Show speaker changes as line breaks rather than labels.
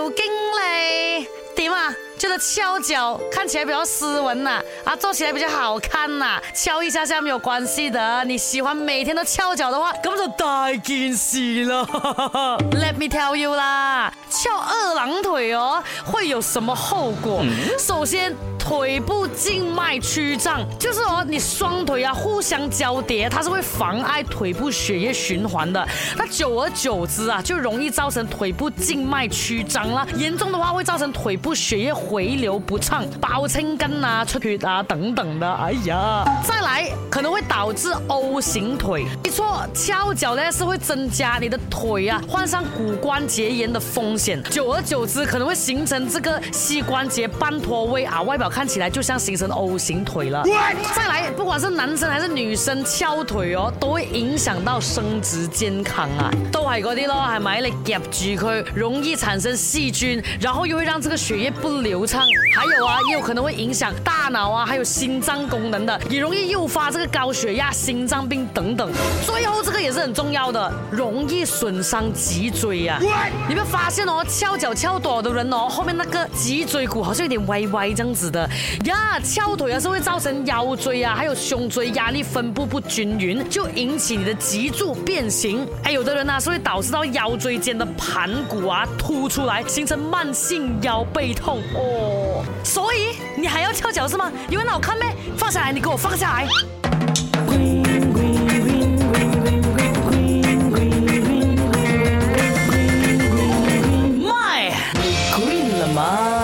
有劲理点啊？就是翘脚看起来比较斯文啊。啊做起来比较好看啊翘一下下没有关系的你喜欢每天都翘脚的话咁就大件事啦 let me tell you 啦翘二郎腿哦会有什么后果？首先腿部静脉曲张，就是哦，你双腿啊互相交叠，它是会妨碍腿部血液循环的。那久而久之啊，就容易造成腿部静脉曲张了。严重的话会造成腿部血液回流不畅、包青根啊、出血啊等等的。哎呀，再来可能会导致 O 型腿。没错，翘脚呢是会增加你的腿啊患上骨关节炎的风险。久而久之可能会形成这个膝关节半脱位啊，外表。看起来就像形成 O 型腿了。再来，不管是男生还是女生翘腿哦，都会影响到生殖健康啊。都係嗰啲咯，係咪？你夹住佢，容易产生细菌，然后又会让这个血液不流畅。还有啊，也有可能会影响大脑啊，还有心脏功能的，也容易诱发这个高血压、心脏病等等。最后这个也是很重要的，容易损伤脊椎啊。你没有发现哦，翘脚翘多的人哦，后面那个脊椎骨好像有点歪歪这样子的。呀翘腿啊是会造成腰椎啊还有胸椎压力分布不均匀。就引起你的脊柱变形。哎有的人呢是会导致到腰椎间的盘骨啊凸出来形成慢性腰背痛。哦。所以你还要翘脚是吗？有为好看咩？放下来你给我放下来卖贵了吗？